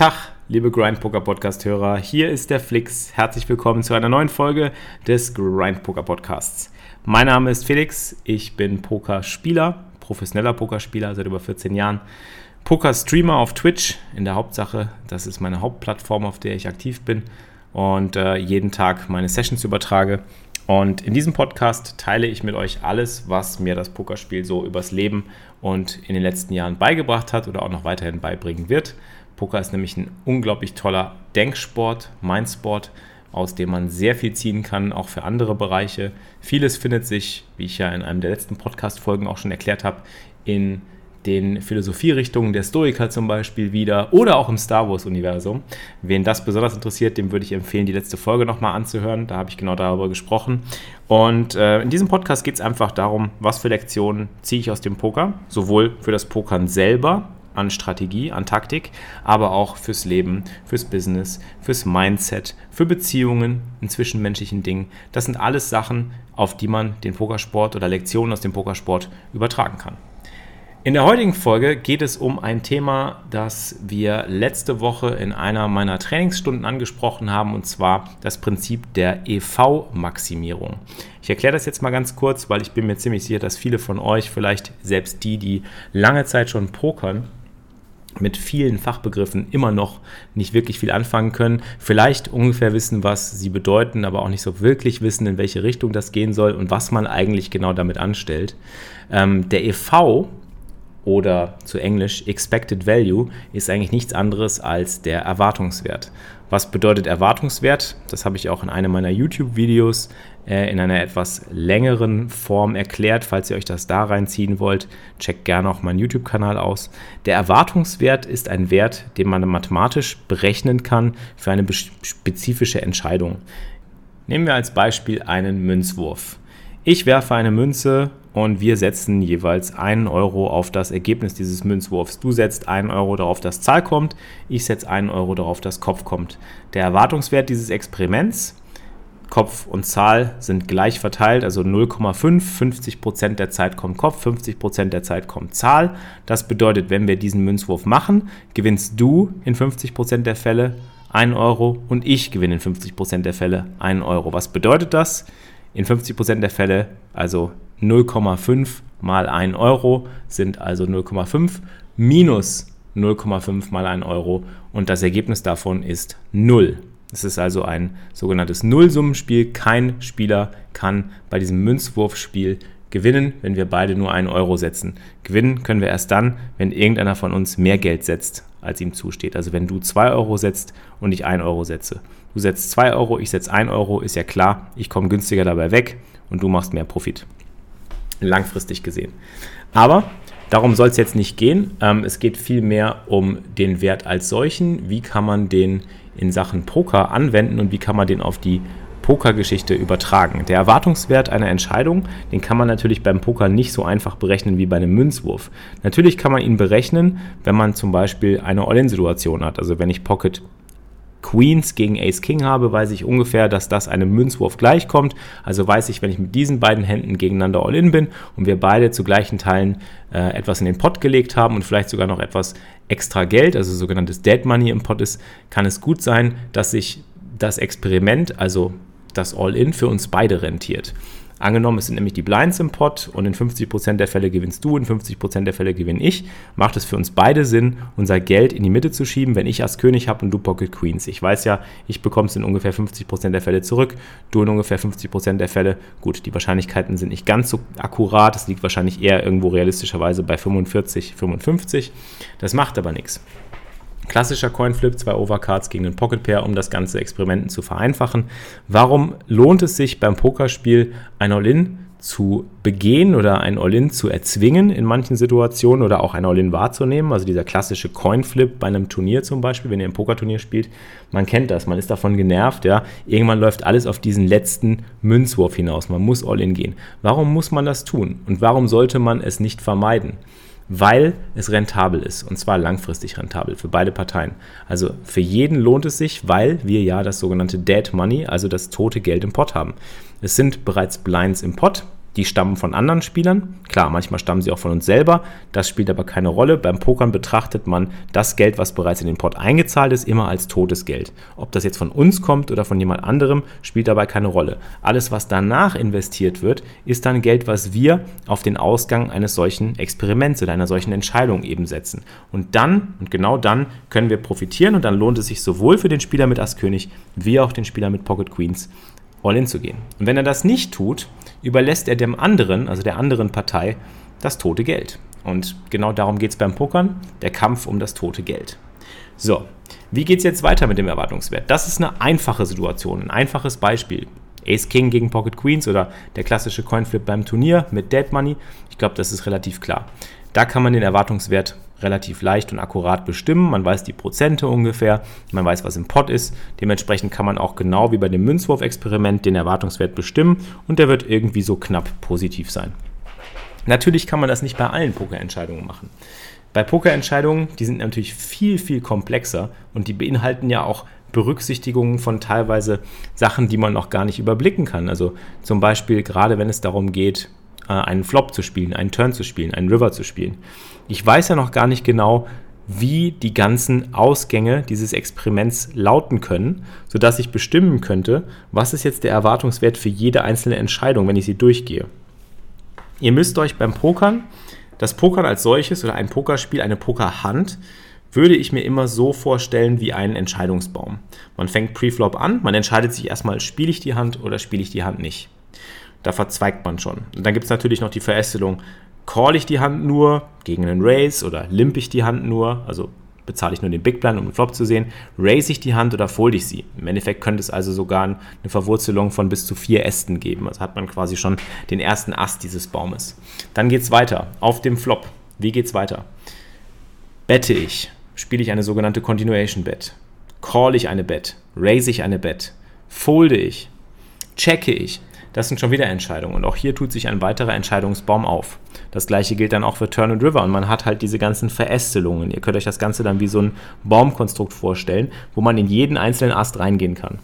Tag, liebe Grind Poker Podcast Hörer. Hier ist der Flix. Herzlich willkommen zu einer neuen Folge des Grind Poker Podcasts. Mein Name ist Felix. Ich bin Pokerspieler, professioneller Pokerspieler seit über 14 Jahren. Poker-Streamer auf Twitch in der Hauptsache. Das ist meine Hauptplattform, auf der ich aktiv bin und äh, jeden Tag meine Sessions übertrage. Und in diesem Podcast teile ich mit euch alles, was mir das Pokerspiel so übers Leben und in den letzten Jahren beigebracht hat oder auch noch weiterhin beibringen wird. Poker ist nämlich ein unglaublich toller Denksport, Mindsport, aus dem man sehr viel ziehen kann, auch für andere Bereiche. Vieles findet sich, wie ich ja in einem der letzten Podcast-Folgen auch schon erklärt habe, in den Philosophierichtungen der Stoiker zum Beispiel wieder oder auch im Star Wars-Universum. Wen das besonders interessiert, dem würde ich empfehlen, die letzte Folge nochmal anzuhören. Da habe ich genau darüber gesprochen. Und äh, in diesem Podcast geht es einfach darum, was für Lektionen ziehe ich aus dem Poker, sowohl für das Pokern selber, an Strategie, an Taktik, aber auch fürs Leben, fürs Business, fürs Mindset, für Beziehungen in zwischenmenschlichen Dingen. Das sind alles Sachen, auf die man den Pokersport oder Lektionen aus dem Pokersport übertragen kann. In der heutigen Folge geht es um ein Thema, das wir letzte Woche in einer meiner Trainingsstunden angesprochen haben, und zwar das Prinzip der EV-Maximierung. Ich erkläre das jetzt mal ganz kurz, weil ich bin mir ziemlich sicher, dass viele von euch, vielleicht selbst die, die lange Zeit schon pokern, mit vielen Fachbegriffen immer noch nicht wirklich viel anfangen können, vielleicht ungefähr wissen, was sie bedeuten, aber auch nicht so wirklich wissen, in welche Richtung das gehen soll und was man eigentlich genau damit anstellt. Ähm, der EV oder zu Englisch Expected Value ist eigentlich nichts anderes als der Erwartungswert. Was bedeutet Erwartungswert? Das habe ich auch in einem meiner YouTube-Videos äh, in einer etwas längeren Form erklärt. Falls ihr euch das da reinziehen wollt, checkt gerne auch meinen YouTube-Kanal aus. Der Erwartungswert ist ein Wert, den man mathematisch berechnen kann für eine spezifische Entscheidung. Nehmen wir als Beispiel einen Münzwurf. Ich werfe eine Münze und wir setzen jeweils einen Euro auf das Ergebnis dieses Münzwurfs. Du setzt einen Euro darauf, dass Zahl kommt, ich setze einen Euro darauf, dass Kopf kommt. Der Erwartungswert dieses Experiments, Kopf und Zahl sind gleich verteilt, also 0,5, 50% der Zeit kommt Kopf, 50% der Zeit kommt Zahl. Das bedeutet, wenn wir diesen Münzwurf machen, gewinnst du in 50% der Fälle 1 Euro und ich gewinne in 50% der Fälle 1 Euro. Was bedeutet das? In 50% der Fälle, also 0,5 mal 1 Euro sind also 0,5 minus 0,5 mal 1 Euro und das Ergebnis davon ist 0. Es ist also ein sogenanntes Nullsummenspiel. Kein Spieler kann bei diesem Münzwurfspiel gewinnen, wenn wir beide nur 1 Euro setzen. Gewinnen können wir erst dann, wenn irgendeiner von uns mehr Geld setzt, als ihm zusteht. Also wenn du 2 Euro setzt und ich 1 Euro setze. Du setzt 2 Euro, ich setze 1 Euro, ist ja klar, ich komme günstiger dabei weg und du machst mehr Profit langfristig gesehen. Aber darum soll es jetzt nicht gehen. Ähm, es geht vielmehr um den Wert als solchen. Wie kann man den in Sachen Poker anwenden und wie kann man den auf die Pokergeschichte übertragen. Der Erwartungswert einer Entscheidung, den kann man natürlich beim Poker nicht so einfach berechnen wie bei einem Münzwurf. Natürlich kann man ihn berechnen, wenn man zum Beispiel eine All-In-Situation hat. Also wenn ich Pocket Queens gegen Ace King habe, weiß ich ungefähr, dass das einem Münzwurf gleichkommt. Also weiß ich, wenn ich mit diesen beiden Händen gegeneinander All-In bin und wir beide zu gleichen Teilen äh, etwas in den Pot gelegt haben und vielleicht sogar noch etwas extra Geld, also sogenanntes Dead Money im Pot ist, kann es gut sein, dass sich das Experiment, also das All-In, für uns beide rentiert. Angenommen, es sind nämlich die Blinds im Pot und in 50% der Fälle gewinnst du, in 50% der Fälle gewinne ich, macht es für uns beide Sinn, unser Geld in die Mitte zu schieben, wenn ich Ass König habe und du Pocket Queens. Ich weiß ja, ich bekomme es in ungefähr 50% der Fälle zurück, du in ungefähr 50% der Fälle. Gut, die Wahrscheinlichkeiten sind nicht ganz so akkurat, es liegt wahrscheinlich eher irgendwo realistischerweise bei 45, 55. Das macht aber nichts. Klassischer Coinflip, zwei Overcards gegen den Pocket Pair, um das ganze Experimenten zu vereinfachen. Warum lohnt es sich beim Pokerspiel ein All-In zu begehen oder ein All-In zu erzwingen in manchen Situationen oder auch ein All-In wahrzunehmen. Also dieser klassische Coinflip bei einem Turnier zum Beispiel, wenn ihr ein Pokerturnier spielt, man kennt das, man ist davon genervt, ja. Irgendwann läuft alles auf diesen letzten Münzwurf hinaus. Man muss All-In gehen. Warum muss man das tun? Und warum sollte man es nicht vermeiden? Weil es rentabel ist und zwar langfristig rentabel für beide Parteien. Also für jeden lohnt es sich, weil wir ja das sogenannte Dead Money, also das tote Geld im Pot haben. Es sind bereits Blinds im Pot. Die stammen von anderen Spielern. Klar, manchmal stammen sie auch von uns selber. Das spielt aber keine Rolle. Beim Pokern betrachtet man das Geld, was bereits in den Pot eingezahlt ist, immer als totes Geld. Ob das jetzt von uns kommt oder von jemand anderem, spielt dabei keine Rolle. Alles, was danach investiert wird, ist dann Geld, was wir auf den Ausgang eines solchen Experiments oder einer solchen Entscheidung eben setzen. Und dann, und genau dann, können wir profitieren und dann lohnt es sich sowohl für den Spieler mit Ass König wie auch den Spieler mit Pocket Queens All-In zu gehen. Und wenn er das nicht tut, überlässt er dem anderen, also der anderen Partei, das tote Geld. Und genau darum geht es beim Pokern, der Kampf um das tote Geld. So, wie geht es jetzt weiter mit dem Erwartungswert? Das ist eine einfache Situation, ein einfaches Beispiel. Ace King gegen Pocket Queens oder der klassische Coinflip beim Turnier mit Dead Money. Ich glaube, das ist relativ klar. Da kann man den Erwartungswert relativ leicht und akkurat bestimmen. Man weiß die Prozente ungefähr, man weiß, was im Pot ist. Dementsprechend kann man auch genau wie bei dem Münzwurf-Experiment den Erwartungswert bestimmen und der wird irgendwie so knapp positiv sein. Natürlich kann man das nicht bei allen Pokerentscheidungen machen. Bei Pokerentscheidungen, die sind natürlich viel, viel komplexer und die beinhalten ja auch Berücksichtigungen von teilweise Sachen, die man noch gar nicht überblicken kann. Also zum Beispiel gerade wenn es darum geht, einen Flop zu spielen, einen Turn zu spielen, einen River zu spielen. Ich weiß ja noch gar nicht genau, wie die ganzen Ausgänge dieses Experiments lauten können, sodass ich bestimmen könnte, was ist jetzt der Erwartungswert für jede einzelne Entscheidung, wenn ich sie durchgehe. Ihr müsst euch beim Pokern, das Pokern als solches oder ein Pokerspiel, eine Pokerhand, würde ich mir immer so vorstellen wie einen Entscheidungsbaum. Man fängt Preflop an, man entscheidet sich erstmal, spiele ich die Hand oder spiele ich die Hand nicht. Da verzweigt man schon. Und dann gibt es natürlich noch die Verästelung, call ich die Hand nur gegen einen Raise oder limp ich die Hand nur, also bezahle ich nur den Big Blind, um den Flop zu sehen, raise ich die Hand oder fold ich sie. Im Endeffekt könnte es also sogar eine Verwurzelung von bis zu vier Ästen geben. Also hat man quasi schon den ersten Ast dieses Baumes. Dann geht es weiter auf dem Flop. Wie geht es weiter? Bette ich, spiele ich eine sogenannte Continuation Bet. Call ich eine Bet, raise ich eine Bet, folde ich, checke ich, das sind schon wieder Entscheidungen. Und auch hier tut sich ein weiterer Entscheidungsbaum auf. Das gleiche gilt dann auch für Turn and River. Und man hat halt diese ganzen Verästelungen. Ihr könnt euch das Ganze dann wie so ein Baumkonstrukt vorstellen, wo man in jeden einzelnen Ast reingehen kann.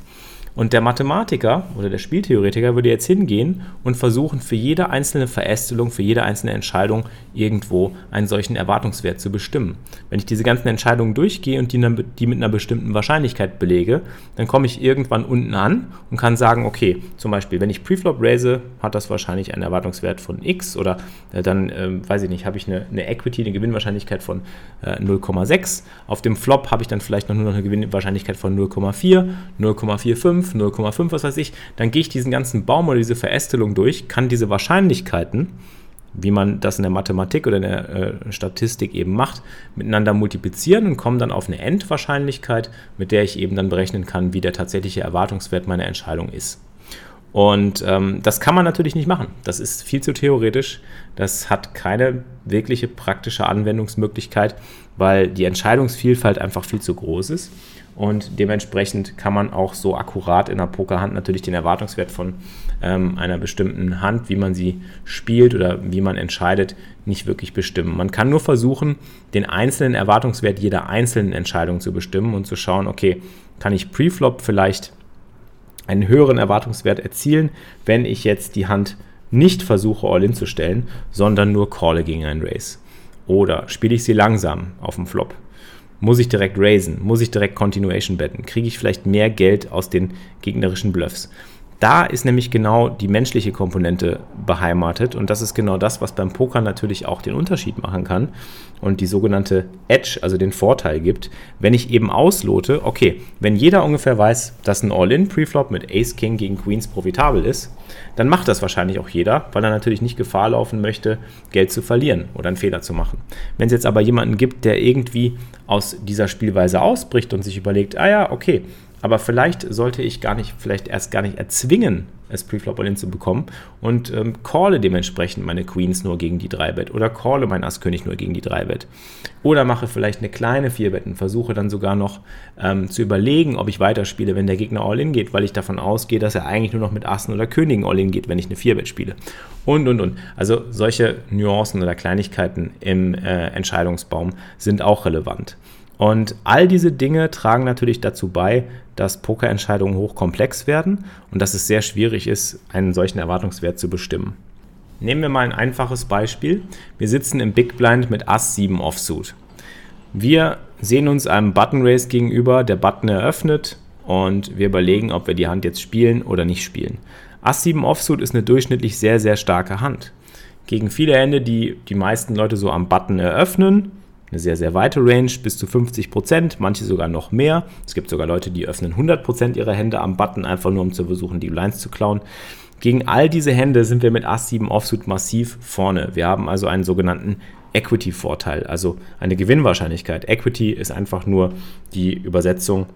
Und der Mathematiker oder der Spieltheoretiker würde jetzt hingehen und versuchen, für jede einzelne Verästelung, für jede einzelne Entscheidung irgendwo einen solchen Erwartungswert zu bestimmen. Wenn ich diese ganzen Entscheidungen durchgehe und die, mit einer bestimmten Wahrscheinlichkeit belege, dann komme ich irgendwann unten an und kann sagen, okay, zum Beispiel, wenn ich Preflop raise, hat das wahrscheinlich einen Erwartungswert von x oder äh, dann, äh, weiß ich nicht, habe ich eine, eine, Equity, eine Gewinnwahrscheinlichkeit von äh, 0,6. Auf dem Flop habe ich dann vielleicht noch nur noch eine Gewinnwahrscheinlichkeit von 0,4, 0,45 0,5, was weiß ich, dann gehe ich diesen ganzen Baum oder diese Verästelung durch, kann diese Wahrscheinlichkeiten, wie man das in der Mathematik oder in der äh, Statistik eben macht, miteinander multiplizieren und komme dann auf eine Endwahrscheinlichkeit, mit der ich eben dann berechnen kann, wie der tatsächliche Erwartungswert meiner Entscheidung ist. Und ähm, das kann man natürlich nicht machen. Das ist viel zu theoretisch. Das hat keine wirkliche praktische Anwendungsmöglichkeit, weil die Entscheidungsvielfalt einfach viel zu groß ist. Und dementsprechend kann man auch so akkurat in der Pokerhand natürlich den Erwartungswert von ähm, einer bestimmten Hand, wie man sie spielt oder wie man entscheidet, nicht wirklich bestimmen. Man kann nur versuchen, den einzelnen Erwartungswert jeder einzelnen Entscheidung zu bestimmen und zu schauen, okay, kann ich Preflop vielleicht einen höheren Erwartungswert erzielen, wenn ich jetzt die Hand nicht versuche, All-In zu stellen, sondern nur calle gegen einen Race. Oder spiele ich sie langsam auf dem Flop? Muss ich direkt raisen? Muss ich direkt Continuation betten? Kriege ich vielleicht mehr Geld aus den gegnerischen Bluffs? Da ist nämlich genau die menschliche Komponente beheimatet und das ist genau das, was beim Poker natürlich auch den Unterschied machen kann und die sogenannte Edge, also den Vorteil gibt, wenn ich eben auslote, okay, wenn jeder ungefähr weiß, dass ein All-In-Preflop mit Ace King gegen Queens profitabel ist, dann macht das wahrscheinlich auch jeder, weil er natürlich nicht Gefahr laufen möchte, Geld zu verlieren oder einen Fehler zu machen. Wenn es jetzt aber jemanden gibt, der irgendwie aus dieser Spielweise ausbricht und sich überlegt, ah ja, okay, aber vielleicht sollte ich gar nicht, vielleicht erst gar nicht erzwingen, es Preflop All-In zu bekommen und ähm, calle dementsprechend meine Queens nur gegen die 3-Bet oder calle mein Ass-König nur gegen die 3-Bet. Oder mache vielleicht eine kleine 4-Bet und versuche dann sogar noch ähm, zu überlegen, ob ich weiterspiele, wenn der Gegner All-In geht, weil ich davon ausgehe, dass er eigentlich nur noch mit Assen oder Königen All-In geht, wenn ich eine 4-Bet spiele. Und, und, und. Also solche Nuancen oder Kleinigkeiten im äh, Entscheidungsbaum sind auch relevant. Und all diese Dinge tragen natürlich dazu bei, dass Pokerentscheidungen hochkomplex werden und dass es sehr schwierig ist, einen solchen Erwartungswert zu bestimmen. Nehmen wir mal ein einfaches Beispiel. Wir sitzen im Big Blind mit Ass 7 Offsuit. Wir sehen uns einem Button Race gegenüber, der Button eröffnet und wir überlegen, ob wir die Hand jetzt spielen oder nicht spielen. Ass 7 Offsuit ist eine durchschnittlich sehr, sehr starke Hand. Gegen viele Hände, die die meisten Leute so am Button eröffnen, eine sehr, sehr weite Range, bis zu 50 Prozent, manche sogar noch mehr. Es gibt sogar Leute, die öffnen 100 Prozent ihrer Hände am Button, einfach nur um zu versuchen, die Lines zu klauen. Gegen all diese Hände sind wir mit Ass 7 Offsuit massiv vorne. Wir haben also einen sogenannten Equity-Vorteil, also eine Gewinnwahrscheinlichkeit. Equity ist einfach nur die Übersetzung,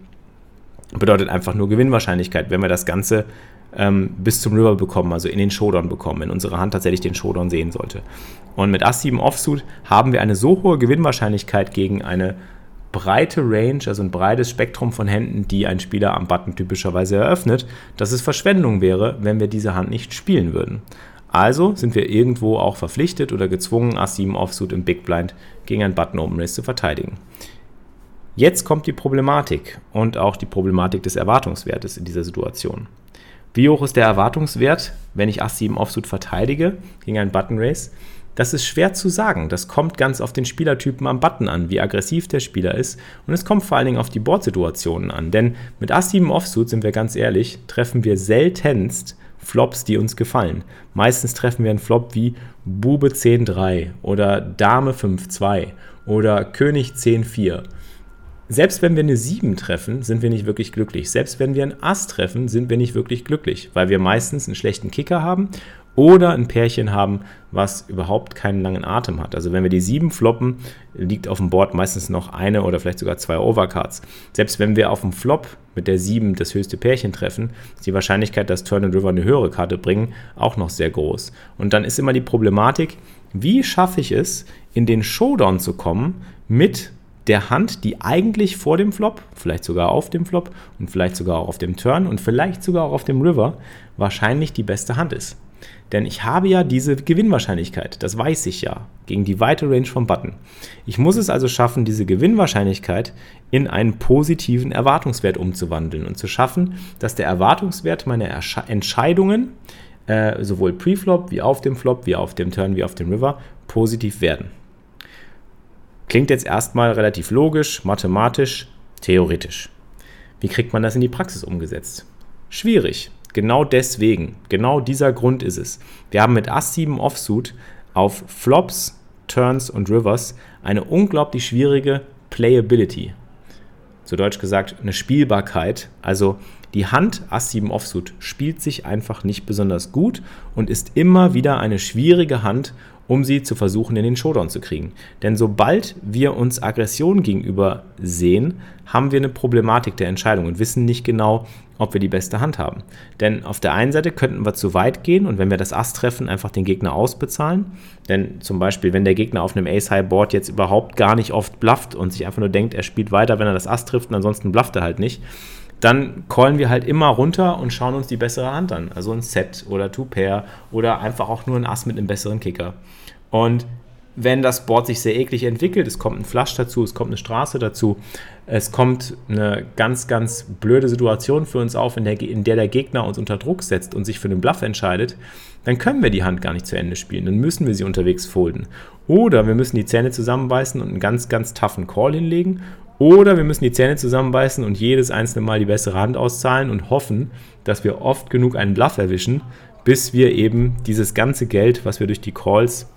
bedeutet einfach nur Gewinnwahrscheinlichkeit, wenn wir das Ganze ähm, bis zum River bekommen, also in den Showdown bekommen, wenn unsere Hand tatsächlich den Showdown sehen sollte. Und mit Ass 7 Offsuit haben wir eine so hohe Gewinnwahrscheinlichkeit gegen eine breite Range, also ein breites Spektrum von Händen, die ein Spieler am Button typischerweise eröffnet, dass es Verschwendung wäre, wenn wir diese Hand nicht spielen würden. Also sind wir irgendwo auch verpflichtet oder gezwungen, Ass 7 Offsuit im Big Blind gegen ein Button Open Race zu verteidigen. Jetzt kommt die Problematik und auch die Problematik des Erwartungswertes in dieser Situation. Wie hoch ist der Erwartungswert, wenn ich Ass 7 Offsuit verteidige gegen einen Button Race? Das ist schwer zu sagen. Das kommt ganz auf den Spielertypen am Button an, wie aggressiv der Spieler ist. Und es kommt vor allen Dingen auf die Boardsituationen an. Denn mit Ass 7 Offsuit, sind wir ganz ehrlich, treffen wir seltenst Flops, die uns gefallen. Meistens treffen wir einen Flop wie Bube 10-3 oder Dame 5-2 oder König 10-4 selbst wenn wir eine 7 treffen, sind wir nicht wirklich glücklich. Selbst wenn wir ein Ass treffen, sind wir nicht wirklich glücklich, weil wir meistens einen schlechten Kicker haben oder ein Pärchen haben, was überhaupt keinen langen Atem hat. Also wenn wir die 7 floppen, liegt auf dem Board meistens noch eine oder vielleicht sogar zwei Overcards. Selbst wenn wir auf dem Flop mit der 7 das höchste Pärchen treffen, ist die Wahrscheinlichkeit, dass Turn and River eine höhere Karte bringen, auch noch sehr groß. Und dann ist immer die Problematik, wie schaffe ich es, in den Showdown zu kommen mit der Hand, die eigentlich vor dem Flop, vielleicht sogar auf dem Flop und vielleicht sogar auch auf dem Turn und vielleicht sogar auch auf dem River wahrscheinlich die beste Hand ist. Denn ich habe ja diese Gewinnwahrscheinlichkeit, das weiß ich ja, gegen die weite Range vom Button. Ich muss es also schaffen, diese Gewinnwahrscheinlichkeit in einen positiven Erwartungswert umzuwandeln und zu schaffen, dass der Erwartungswert meiner Ersche Entscheidungen, äh, sowohl Pre-Flop wie auf dem Flop, wie auf dem Turn, wie auf dem River, positiv werden. Klingt jetzt erstmal relativ logisch, mathematisch, theoretisch. Wie kriegt man das in die Praxis umgesetzt? Schwierig. Genau deswegen, genau dieser Grund ist es. Wir haben mit Ass 7 Offsuit auf Flops, Turns und Rivers eine unglaublich schwierige Playability. Zu Deutsch gesagt, eine Spielbarkeit. Also die Hand Ass 7 Offsuit spielt sich einfach nicht besonders gut und ist immer wieder eine schwierige Hand, um sie zu versuchen, in den Showdown zu kriegen. Denn sobald wir uns Aggression gegenüber sehen, haben wir eine Problematik der Entscheidung und wissen nicht genau, ob wir die beste Hand haben. Denn auf der einen Seite könnten wir zu weit gehen und wenn wir das Ass treffen, einfach den Gegner ausbezahlen. Denn zum Beispiel, wenn der Gegner auf einem Ace-High-Board jetzt überhaupt gar nicht oft blufft und sich einfach nur denkt, er spielt weiter, wenn er das Ass trifft und ansonsten blufft er halt nicht, dann callen wir halt immer runter und schauen uns die bessere Hand an. Also ein Set oder Two-Pair oder einfach auch nur ein Ass mit einem besseren Kicker. Und wenn das Board sich sehr eklig entwickelt, es kommt ein Flush dazu, es kommt eine Straße dazu, es kommt eine ganz, ganz blöde Situation für uns auf, in der, in der der Gegner uns unter Druck setzt und sich für einen Bluff entscheidet, dann können wir die Hand gar nicht zu Ende spielen. Dann müssen wir sie unterwegs folden. Oder wir müssen die Zähne zusammenbeißen und einen ganz, ganz toughen Call hinlegen. Oder wir müssen die Zähne zusammenbeißen und jedes einzelne Mal die bessere Hand auszahlen und hoffen, dass wir oft genug einen Bluff erwischen, bis wir eben dieses ganze Geld, was wir durch die Calls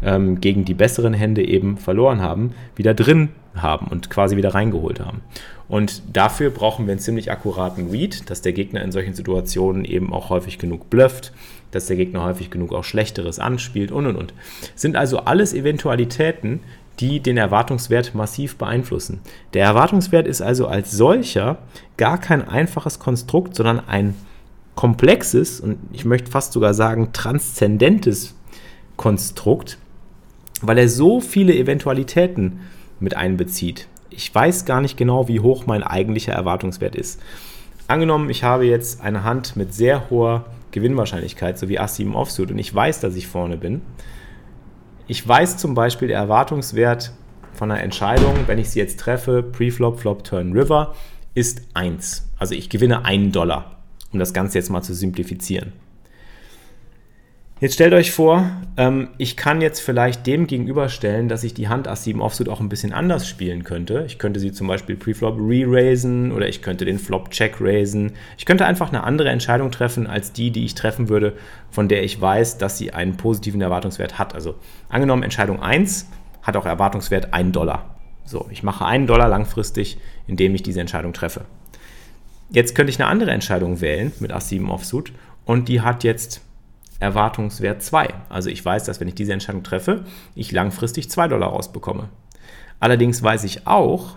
ähm, gegen die besseren Hände eben verloren haben, wieder drin haben und quasi wieder reingeholt haben. Und dafür brauchen wir einen ziemlich akkuraten Read, dass der Gegner in solchen Situationen eben auch häufig genug blufft, dass der Gegner häufig genug auch Schlechteres anspielt und und und. Sind also alles Eventualitäten, die den Erwartungswert massiv beeinflussen. Der Erwartungswert ist also als solcher gar kein einfaches Konstrukt, sondern ein komplexes und ich möchte fast sogar sagen transzendentes Konstrukt, weil er so viele Eventualitäten mit einbezieht. Ich weiß gar nicht genau, wie hoch mein eigentlicher Erwartungswert ist. Angenommen, ich habe jetzt eine Hand mit sehr hoher Gewinnwahrscheinlichkeit, so wie Ass 7 Offsuit, und ich weiß, dass ich vorne bin. Ich weiß zum Beispiel, der Erwartungswert von einer Entscheidung, wenn ich sie jetzt treffe, Pre-Flop, Flop, Turn, River, ist 1. Also ich gewinne 1 Dollar, um das Ganze jetzt mal zu simplifizieren. Jetzt stellt euch vor, ähm, ich kann jetzt vielleicht dem gegenüberstellen, dass ich die Hand Ass 7 Offsuit auch ein bisschen anders spielen könnte. Ich könnte sie zum Beispiel Preflop re-raisen oder ich könnte den Flop check raisen. Ich könnte einfach eine andere Entscheidung treffen als die, die ich treffen würde, von der ich weiß, dass sie einen positiven Erwartungswert hat. Also angenommen, Entscheidung 1 hat auch Erwartungswert 1 Dollar. So, ich mache 1 Dollar langfristig, indem ich diese Entscheidung treffe. Jetzt könnte ich eine andere Entscheidung wählen mit Ass 7 Offsuit und die hat jetzt Erwartungswert 2. Also ich weiß, dass wenn ich diese Entscheidung treffe, ich langfristig 2 Dollar rausbekomme. Allerdings weiß ich auch,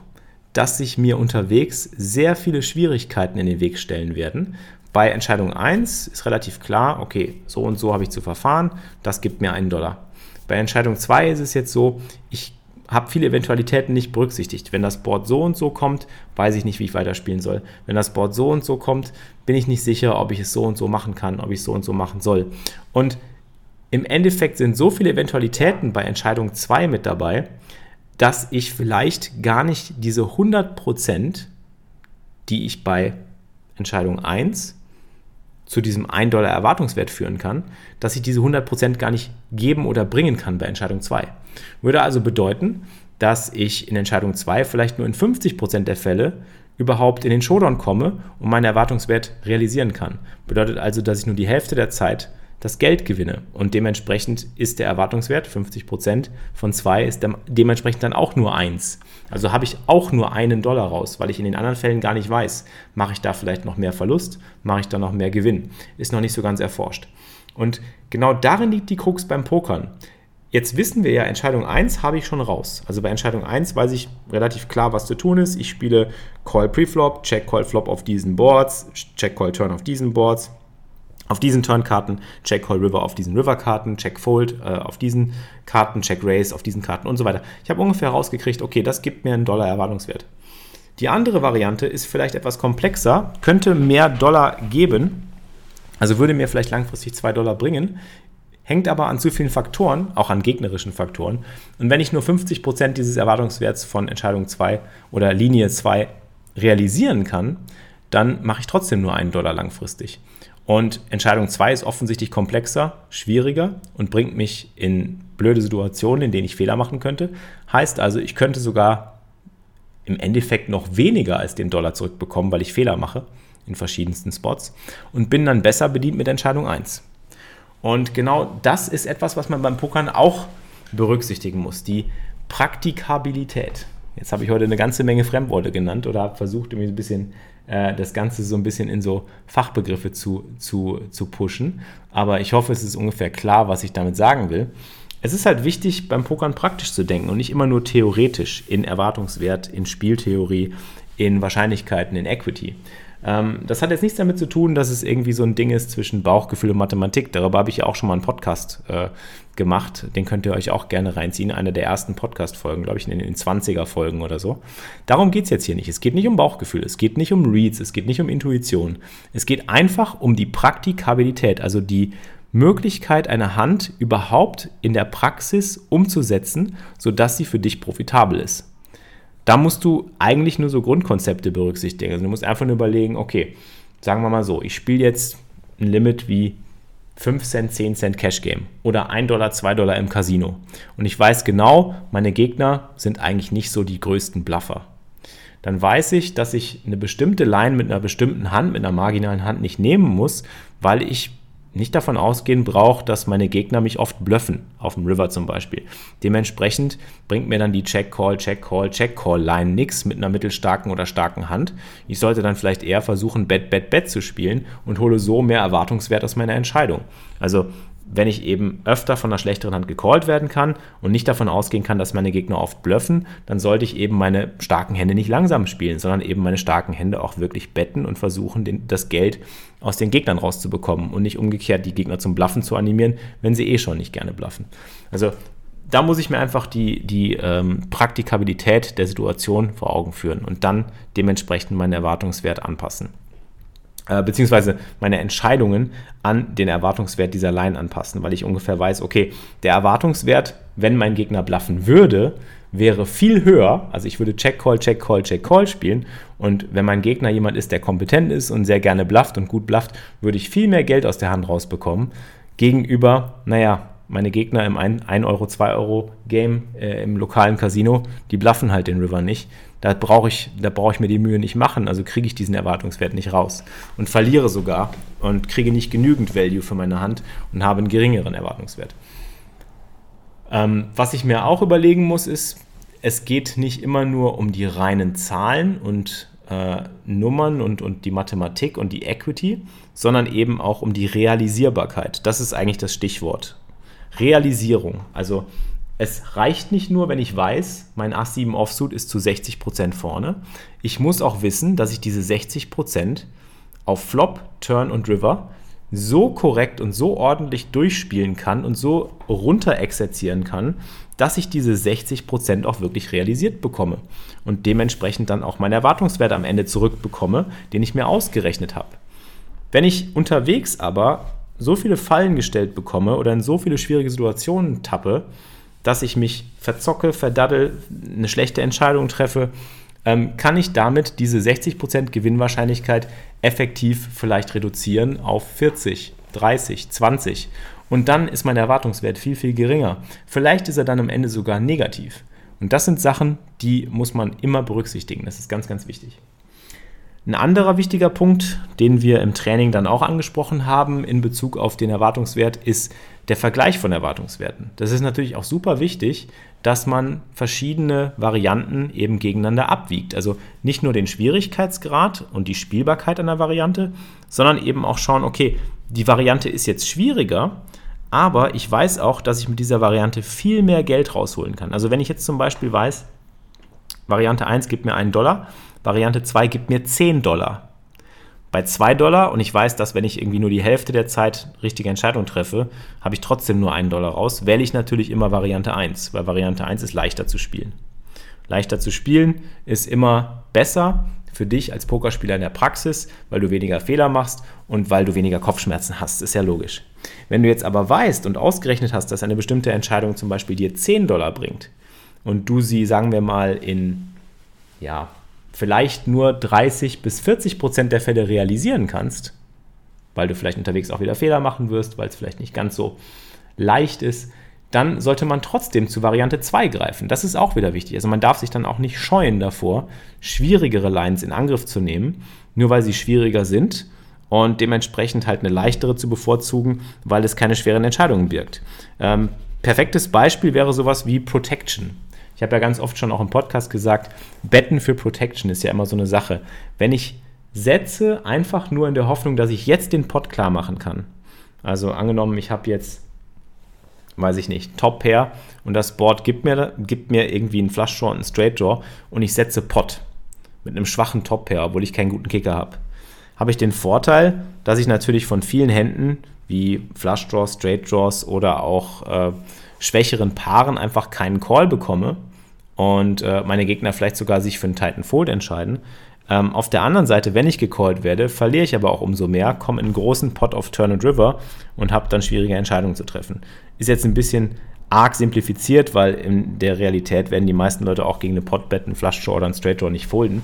dass sich mir unterwegs sehr viele Schwierigkeiten in den Weg stellen werden. Bei Entscheidung 1 ist relativ klar, okay, so und so habe ich zu verfahren, das gibt mir einen Dollar. Bei Entscheidung 2 ist es jetzt so, ich habe viele Eventualitäten nicht berücksichtigt. Wenn das Board so und so kommt, weiß ich nicht, wie ich weiterspielen soll. Wenn das Board so und so kommt, bin ich nicht sicher, ob ich es so und so machen kann, ob ich es so und so machen soll. Und im Endeffekt sind so viele Eventualitäten bei Entscheidung 2 mit dabei, dass ich vielleicht gar nicht diese 100%, die ich bei Entscheidung 1 zu diesem 1 Dollar Erwartungswert führen kann, dass ich diese 100% gar nicht geben oder bringen kann bei Entscheidung 2. Würde also bedeuten, dass ich in Entscheidung 2 vielleicht nur in 50% der Fälle überhaupt in den Showdown komme und meinen Erwartungswert realisieren kann. Bedeutet also, dass ich nur die Hälfte der Zeit das Geld gewinne. Und dementsprechend ist der Erwartungswert, 50% von 2, ist dementsprechend dann auch nur 1. Also habe ich auch nur einen Dollar raus, weil ich in den anderen Fällen gar nicht weiß, mache ich da vielleicht noch mehr Verlust, mache ich da noch mehr Gewinn. Ist noch nicht so ganz erforscht. Und genau darin liegt die Krux beim Pokern. Jetzt wissen wir ja, Entscheidung 1 habe ich schon raus. Also bei Entscheidung 1 weiß ich relativ klar, was zu tun ist. Ich spiele Call Preflop, Check Call Flop auf diesen Boards, Check Call Turn auf diesen Boards auf diesen Turn-Karten, Check Call River auf diesen River-Karten, Check Fold äh, auf diesen Karten, Check Race auf diesen Karten und so weiter. Ich habe ungefähr rausgekriegt, okay, das gibt mir einen Dollar Erwartungswert. Die andere Variante ist vielleicht etwas komplexer, könnte mehr Dollar geben, also würde mir vielleicht langfristig 2 Dollar bringen, hängt aber an zu vielen Faktoren, auch an gegnerischen Faktoren. Und wenn ich nur 50% dieses Erwartungswerts von Entscheidung 2 oder Linie 2 realisieren kann, dann mache ich trotzdem nur einen Dollar langfristig. Und Entscheidung 2 ist offensichtlich komplexer, schwieriger und bringt mich in blöde Situationen, in denen ich Fehler machen könnte. Heißt also, ich könnte sogar im Endeffekt noch weniger als den Dollar zurückbekommen, weil ich Fehler mache in verschiedensten Spots und bin dann besser bedient mit Entscheidung 1. Und genau das ist etwas, was man beim Pokern auch berücksichtigen muss, die Praktikabilität. Jetzt habe ich heute eine ganze Menge Fremdworte genannt oder habe versucht, irgendwie ein bisschen äh, das Ganze so ein bisschen in so Fachbegriffe zu, zu, zu pushen. Aber ich hoffe, es ist ungefähr klar, was ich damit sagen will. Es ist halt wichtig, beim Pokern praktisch zu denken und nicht immer nur theoretisch in Erwartungswert, in Spieltheorie, in Wahrscheinlichkeiten, in Equity. Ähm, das hat jetzt nichts damit zu tun, dass es irgendwie so ein Ding ist zwischen Bauchgefühl und Mathematik. Darüber habe ich ja auch schon mal einen Podcast äh, gemacht. Den könnt ihr euch auch gerne reinziehen. Eine der ersten Podcast-Folgen, glaube ich, in den 20er-Folgen oder so. Darum geht es jetzt hier nicht. Es geht nicht um Bauchgefühl, es geht nicht um Reads, es geht nicht um Intuition. Es geht einfach um die Praktikabilität, also die Möglichkeit, eine Hand überhaupt in der Praxis umzusetzen, sodass sie für dich profitabel ist da musst du eigentlich nur so Grundkonzepte berücksichtigen. Also du musst einfach nur überlegen, okay, sagen wir mal so, ich spiele jetzt ein Limit wie 5 Cent, 10 Cent Cash Game oder 1 Dollar, 2 Dollar im Casino. Und ich weiß genau, meine Gegner sind eigentlich nicht so die größten Bluffer. Dann weiß ich, dass ich eine bestimmte Line mit einer bestimmten Hand, mit einer marginalen Hand nicht nehmen muss, weil ich nicht davon ausgehen brauche, dass meine Gegner mich oft blöffen, auf dem River zum Beispiel. Dementsprechend bringt mir dann die Check-Call, Check-Call, Check-Call-Line nichts mit einer mittelstarken oder starken Hand. Ich sollte dann vielleicht eher versuchen, Bet, Bet, Bet zu spielen und hole so mehr Erwartungswert aus meiner Entscheidung. Also wenn ich eben öfter von einer schlechteren Hand gecallt werden kann und nicht davon ausgehen kann, dass meine Gegner oft blöffen, dann sollte ich eben meine starken Hände nicht langsam spielen, sondern eben meine starken Hände auch wirklich betten und versuchen, den, das Geld aus den Gegnern rauszubekommen und nicht umgekehrt die Gegner zum Bluffen zu animieren, wenn sie eh schon nicht gerne bluffen. Also da muss ich mir einfach die, die ähm, Praktikabilität der Situation vor Augen führen und dann dementsprechend meinen Erwartungswert anpassen. Äh, beziehungsweise meine Entscheidungen an den Erwartungswert dieser Line anpassen, weil ich ungefähr weiß, okay, der Erwartungswert, wenn mein Gegner bluffen würde, wäre viel höher. Also ich würde Check Call, Check Call, Check Call spielen. Und wenn mein Gegner jemand ist, der kompetent ist und sehr gerne blufft und gut blufft, würde ich viel mehr Geld aus der Hand rausbekommen gegenüber, naja, meine Gegner im 1 Euro, 2 Euro Game äh, im lokalen Casino, die bluffen halt den River nicht. Da brauche ich, da ich mir die Mühe nicht machen, also kriege ich diesen Erwartungswert nicht raus und verliere sogar und kriege nicht genügend Value für meine Hand und habe einen geringeren Erwartungswert. Ähm, was ich mir auch überlegen muss, ist, es geht nicht immer nur um die reinen Zahlen und äh, Nummern und, und die Mathematik und die Equity, sondern eben auch um die Realisierbarkeit. Das ist eigentlich das Stichwort. Realisierung. Also es reicht nicht nur, wenn ich weiß, mein Ass 7 Offsuit ist zu 60% vorne. Ich muss auch wissen, dass ich diese 60% auf Flop, Turn und River so korrekt und so ordentlich durchspielen kann und so runter exerzieren kann, dass ich diese 60% auch wirklich realisiert bekomme und dementsprechend dann auch meinen Erwartungswert am Ende zurückbekomme, den ich mir ausgerechnet habe. Wenn ich unterwegs aber so viele Fallen gestellt bekomme oder in so viele schwierige Situationen tappe, dass ich mich verzocke, verdaddel, eine schlechte Entscheidung treffe, ähm, kann ich damit diese 60% Gewinnwahrscheinlichkeit effektiv vielleicht reduzieren auf 40, 30, 20. Und dann ist mein Erwartungswert viel, viel geringer. Vielleicht ist er dann am Ende sogar negativ. Und das sind Sachen, die muss man immer berücksichtigen. Das ist ganz, ganz wichtig. Ein anderer wichtiger Punkt, den wir im Training dann auch angesprochen haben in Bezug auf den Erwartungswert, ist der Vergleich von Erwartungswerten. Das ist natürlich auch super wichtig, dass man verschiedene Varianten eben gegeneinander abwiegt. Also nicht nur den Schwierigkeitsgrad und die Spielbarkeit einer Variante, sondern eben auch schauen, okay, die Variante ist jetzt schwieriger, aber ich weiß auch, dass ich mit dieser Variante viel mehr Geld rausholen kann. Also wenn ich jetzt zum Beispiel weiß, Variante 1 gibt mir einen Dollar, Variante 2 gibt mir 10 Dollar. Bei 2 Dollar und ich weiß, dass wenn ich irgendwie nur die Hälfte der Zeit richtige Entscheidung treffe, habe ich trotzdem nur einen Dollar raus, wähle ich natürlich immer Variante 1, weil Variante 1 ist leichter zu spielen. Leichter zu spielen ist immer besser für dich als Pokerspieler in der Praxis, weil du weniger Fehler machst und weil du weniger Kopfschmerzen hast, ist ja logisch. Wenn du jetzt aber weißt und ausgerechnet hast, dass eine bestimmte Entscheidung zum Beispiel dir 10 Dollar bringt und du sie, sagen wir mal, in ja, vielleicht nur 30 bis 40 Prozent der Fälle realisieren kannst, weil du vielleicht unterwegs auch wieder Fehler machen wirst, weil es vielleicht nicht ganz so leicht ist, dann sollte man trotzdem zu Variante 2 greifen. Das ist auch wieder wichtig. Also man darf sich dann auch nicht scheuen davor, schwierigere Lines in Angriff zu nehmen, nur weil sie schwieriger sind und dementsprechend halt eine leichtere zu bevorzugen, weil es keine schweren Entscheidungen birgt. Ähm, perfektes Beispiel wäre sowas wie Protection. Ich habe ja ganz oft schon auch im Podcast gesagt, Betten für Protection ist ja immer so eine Sache. Wenn ich setze, einfach nur in der Hoffnung, dass ich jetzt den Pot klar machen kann. Also angenommen, ich habe jetzt, weiß ich nicht, Top Pair und das Board gibt mir, gibt mir irgendwie einen Flush Draw und einen Straight Draw und ich setze Pot mit einem schwachen Top Pair, obwohl ich keinen guten Kicker habe. Habe ich den Vorteil, dass ich natürlich von vielen Händen wie Flush Draws, Straight Draws oder auch äh, schwächeren Paaren einfach keinen Call bekomme und äh, meine Gegner vielleicht sogar sich für einen Titan Fold entscheiden. Ähm, auf der anderen Seite, wenn ich gecallt werde, verliere ich aber auch umso mehr, komme in einen großen Pot of Turn and River und habe dann schwierige Entscheidungen zu treffen. Ist jetzt ein bisschen arg simplifiziert, weil in der Realität werden die meisten Leute auch gegen eine Pot-Bet, einen Flush Draw oder einen Straight Draw nicht folden.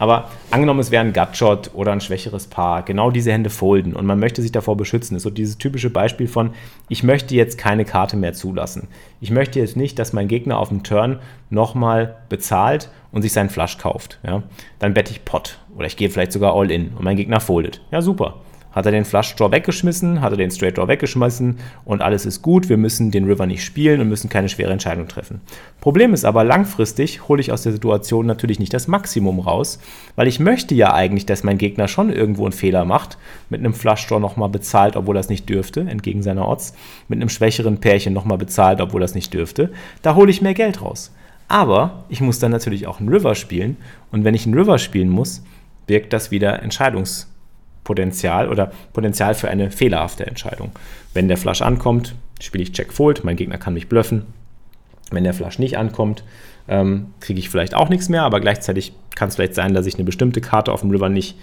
Aber angenommen, es wäre ein Gutshot oder ein schwächeres Paar, genau diese Hände folden und man möchte sich davor beschützen. Das ist so dieses typische Beispiel von, ich möchte jetzt keine Karte mehr zulassen. Ich möchte jetzt nicht, dass mein Gegner auf dem Turn nochmal bezahlt und sich seinen Flush kauft. Ja? Dann bette ich Pot oder ich gehe vielleicht sogar All In und mein Gegner foldet. Ja, super. Hat er den Flush Draw weggeschmissen, hat er den Straight Draw weggeschmissen und alles ist gut. Wir müssen den River nicht spielen und müssen keine schwere Entscheidung treffen. Problem ist aber, langfristig hole ich aus der Situation natürlich nicht das Maximum raus, weil ich möchte ja eigentlich, dass mein Gegner schon irgendwo einen Fehler macht, mit einem Flush Draw nochmal bezahlt, obwohl es nicht dürfte, entgegen seiner Odds, mit einem schwächeren Pärchen nochmal bezahlt, obwohl es nicht dürfte. Da hole ich mehr Geld raus. Aber ich muss dann natürlich auch einen River spielen und wenn ich einen River spielen muss, birgt das wieder Entscheidungs- Potenzial oder Potenzial für eine fehlerhafte Entscheidung. Wenn der Flush ankommt, spiele ich Check Fold, mein Gegner kann mich bluffen. Wenn der Flush nicht ankommt, ähm, kriege ich vielleicht auch nichts mehr, aber gleichzeitig kann es vielleicht sein, dass ich eine bestimmte Karte auf dem River nicht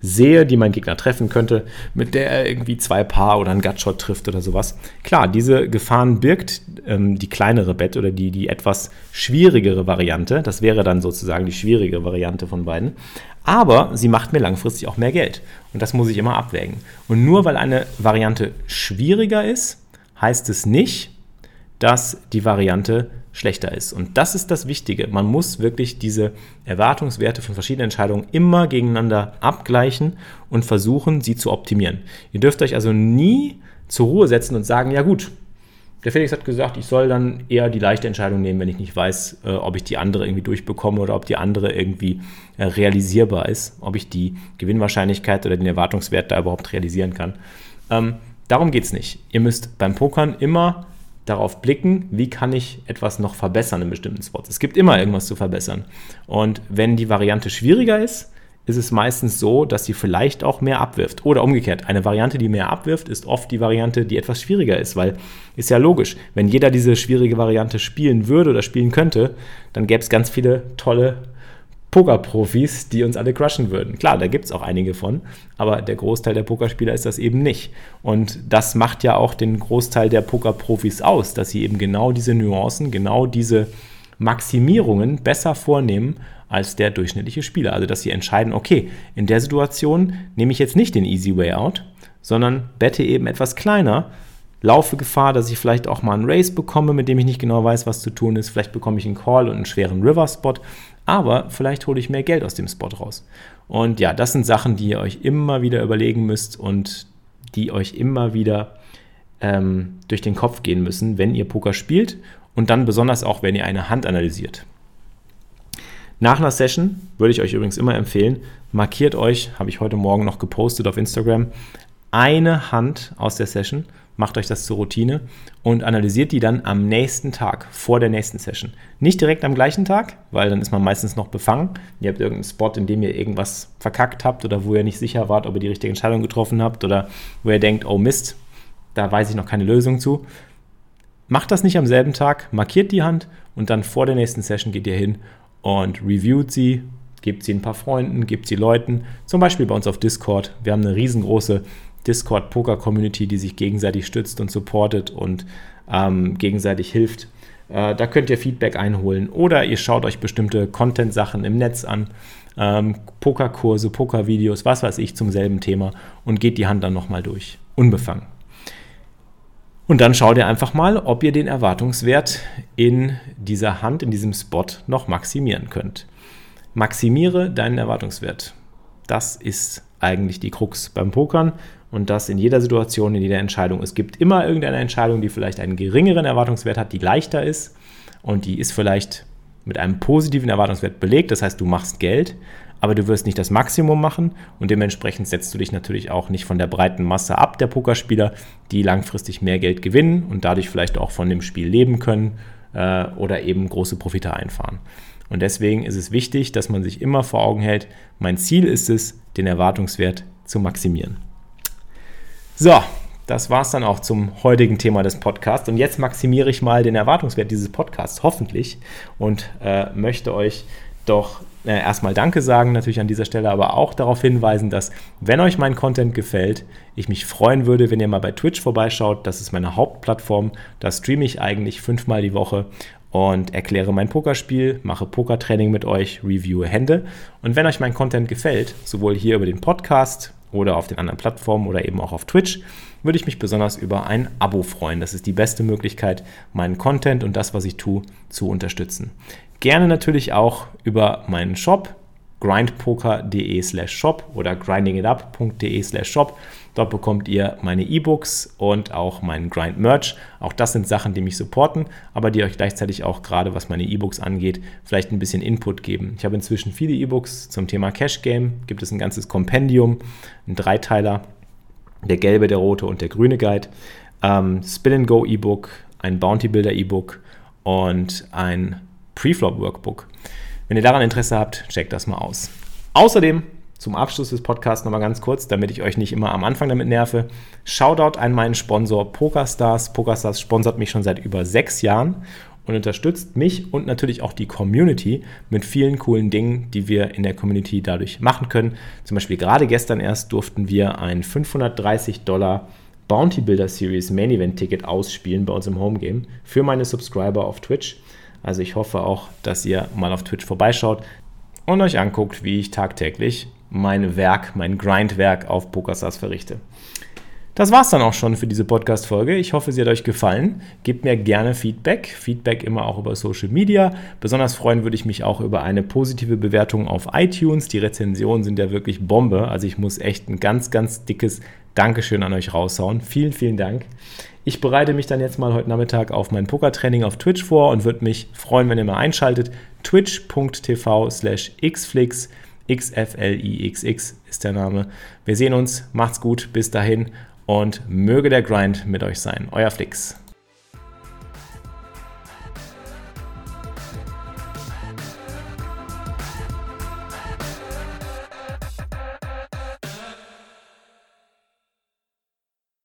sehe, die mein Gegner treffen könnte, mit der er irgendwie zwei Paar oder einen Gutshot trifft oder sowas. Klar, diese Gefahren birgt ähm, die kleinere Bet oder die, die etwas schwierigere Variante. Das wäre dann sozusagen die schwierige Variante von beiden. Aber sie macht mir langfristig auch mehr Geld. Und das muss ich immer abwägen. Und nur weil eine Variante schwieriger ist, heißt es nicht, dass die Variante schlechter ist. Und das ist das Wichtige. Man muss wirklich diese Erwartungswerte von verschiedenen Entscheidungen immer gegeneinander abgleichen und versuchen, sie zu optimieren. Ihr dürft euch also nie zur Ruhe setzen und sagen, ja gut, der Felix hat gesagt, ich soll dann eher die leichte Entscheidung nehmen, wenn ich nicht weiß, äh, ob ich die andere irgendwie durchbekomme oder ob die andere irgendwie äh, realisierbar ist, ob ich die Gewinnwahrscheinlichkeit oder den Erwartungswert da überhaupt realisieren kann. Ähm, darum geht es nicht. Ihr müsst beim Pokern immer darauf blicken, wie kann ich etwas noch verbessern in bestimmten Spots. Es gibt immer irgendwas zu verbessern. Und wenn die Variante schwieriger ist, ist es meistens so, dass sie vielleicht auch mehr abwirft. Oder umgekehrt, eine Variante, die mehr abwirft, ist oft die Variante, die etwas schwieriger ist, weil ist ja logisch, wenn jeder diese schwierige Variante spielen würde oder spielen könnte, dann gäbe es ganz viele tolle Pokerprofis, die uns alle crushen würden. Klar, da gibt es auch einige von, aber der Großteil der Pokerspieler ist das eben nicht. Und das macht ja auch den Großteil der Pokerprofis aus, dass sie eben genau diese Nuancen, genau diese Maximierungen besser vornehmen als der durchschnittliche Spieler. Also, dass sie entscheiden, okay, in der Situation nehme ich jetzt nicht den Easy Way Out, sondern bette eben etwas kleiner, laufe Gefahr, dass ich vielleicht auch mal einen Race bekomme, mit dem ich nicht genau weiß, was zu tun ist. Vielleicht bekomme ich einen Call und einen schweren River-Spot aber vielleicht hole ich mehr Geld aus dem Spot raus. Und ja, das sind Sachen, die ihr euch immer wieder überlegen müsst und die euch immer wieder ähm, durch den Kopf gehen müssen, wenn ihr Poker spielt und dann besonders auch, wenn ihr eine Hand analysiert. Nach einer Session würde ich euch übrigens immer empfehlen, markiert euch, habe ich heute Morgen noch gepostet auf Instagram, eine Hand aus der Session macht euch das zur Routine und analysiert die dann am nächsten Tag, vor der nächsten Session. Nicht direkt am gleichen Tag, weil dann ist man meistens noch befangen. Ihr habt irgendeinen Spot, in dem ihr irgendwas verkackt habt oder wo ihr nicht sicher wart, ob ihr die richtige Entscheidung getroffen habt oder wo ihr denkt, oh Mist, da weiß ich noch keine Lösung zu. Macht das nicht am selben Tag, markiert die Hand und dann vor der nächsten Session geht ihr hin und reviewt sie, gebt sie ein paar Freunden, gebt sie Leuten, zum Beispiel bei uns auf Discord. Wir haben eine riesengroße Discord-Poker-Community, die sich gegenseitig stützt und supportet und ähm, gegenseitig hilft. Äh, da könnt ihr Feedback einholen oder ihr schaut euch bestimmte Content-Sachen im Netz an, ähm, Pokerkurse, Pokervideos, was weiß ich zum selben Thema und geht die Hand dann nochmal durch. Unbefangen. Und dann schaut ihr einfach mal, ob ihr den Erwartungswert in dieser Hand, in diesem Spot noch maximieren könnt. Maximiere deinen Erwartungswert. Das ist eigentlich die Krux beim Pokern und das in jeder Situation, in jeder Entscheidung. Es gibt immer irgendeine Entscheidung, die vielleicht einen geringeren Erwartungswert hat, die leichter ist und die ist vielleicht mit einem positiven Erwartungswert belegt. Das heißt, du machst Geld, aber du wirst nicht das Maximum machen und dementsprechend setzt du dich natürlich auch nicht von der breiten Masse ab der Pokerspieler, die langfristig mehr Geld gewinnen und dadurch vielleicht auch von dem Spiel leben können äh, oder eben große Profite einfahren. Und deswegen ist es wichtig, dass man sich immer vor Augen hält, mein Ziel ist es, den Erwartungswert zu maximieren. So, das war es dann auch zum heutigen Thema des Podcasts. Und jetzt maximiere ich mal den Erwartungswert dieses Podcasts, hoffentlich, und äh, möchte euch doch äh, erstmal Danke sagen, natürlich an dieser Stelle, aber auch darauf hinweisen, dass, wenn euch mein Content gefällt, ich mich freuen würde, wenn ihr mal bei Twitch vorbeischaut. Das ist meine Hauptplattform. Da streame ich eigentlich fünfmal die Woche und erkläre mein Pokerspiel, mache Pokertraining mit euch, reviewe Hände. Und wenn euch mein Content gefällt, sowohl hier über den Podcast, oder auf den anderen Plattformen oder eben auch auf Twitch, würde ich mich besonders über ein Abo freuen. Das ist die beste Möglichkeit, meinen Content und das, was ich tue, zu unterstützen. Gerne natürlich auch über meinen Shop grindpoker.de slash shop oder grindingitup.de slash shop. Dort bekommt ihr meine E-Books und auch meinen Grind Merch. Auch das sind Sachen, die mich supporten, aber die euch gleichzeitig auch gerade, was meine E-Books angeht, vielleicht ein bisschen Input geben. Ich habe inzwischen viele E-Books zum Thema Cash Game. Gibt es ein ganzes Kompendium, ein Dreiteiler, der gelbe, der rote und der grüne Guide. Ähm, Spin and Go E-Book, ein Bounty Builder E-Book und ein Preflop Workbook. Wenn ihr daran Interesse habt, checkt das mal aus. Außerdem zum Abschluss des Podcasts nochmal ganz kurz, damit ich euch nicht immer am Anfang damit nerve. Shoutout an meinen Sponsor PokerStars. PokerStars sponsert mich schon seit über sechs Jahren und unterstützt mich und natürlich auch die Community mit vielen coolen Dingen, die wir in der Community dadurch machen können. Zum Beispiel gerade gestern erst durften wir ein 530 Dollar Bounty Builder Series Main Event Ticket ausspielen bei uns im Homegame für meine Subscriber auf Twitch. Also ich hoffe auch, dass ihr mal auf Twitch vorbeischaut und euch anguckt, wie ich tagtäglich mein Werk, mein Grindwerk auf PokerStars verrichte. Das war's dann auch schon für diese Podcast-Folge. Ich hoffe, sie hat euch gefallen. Gebt mir gerne Feedback. Feedback immer auch über Social Media. Besonders freuen würde ich mich auch über eine positive Bewertung auf iTunes. Die Rezensionen sind ja wirklich Bombe. Also ich muss echt ein ganz, ganz dickes Dankeschön an euch raushauen. Vielen, vielen Dank. Ich bereite mich dann jetzt mal heute Nachmittag auf mein Pokertraining auf Twitch vor und würde mich freuen, wenn ihr mal einschaltet. twitch.tv slash xflix XFLIXX ist der Name. Wir sehen uns, macht's gut, bis dahin und möge der Grind mit euch sein. Euer Flix.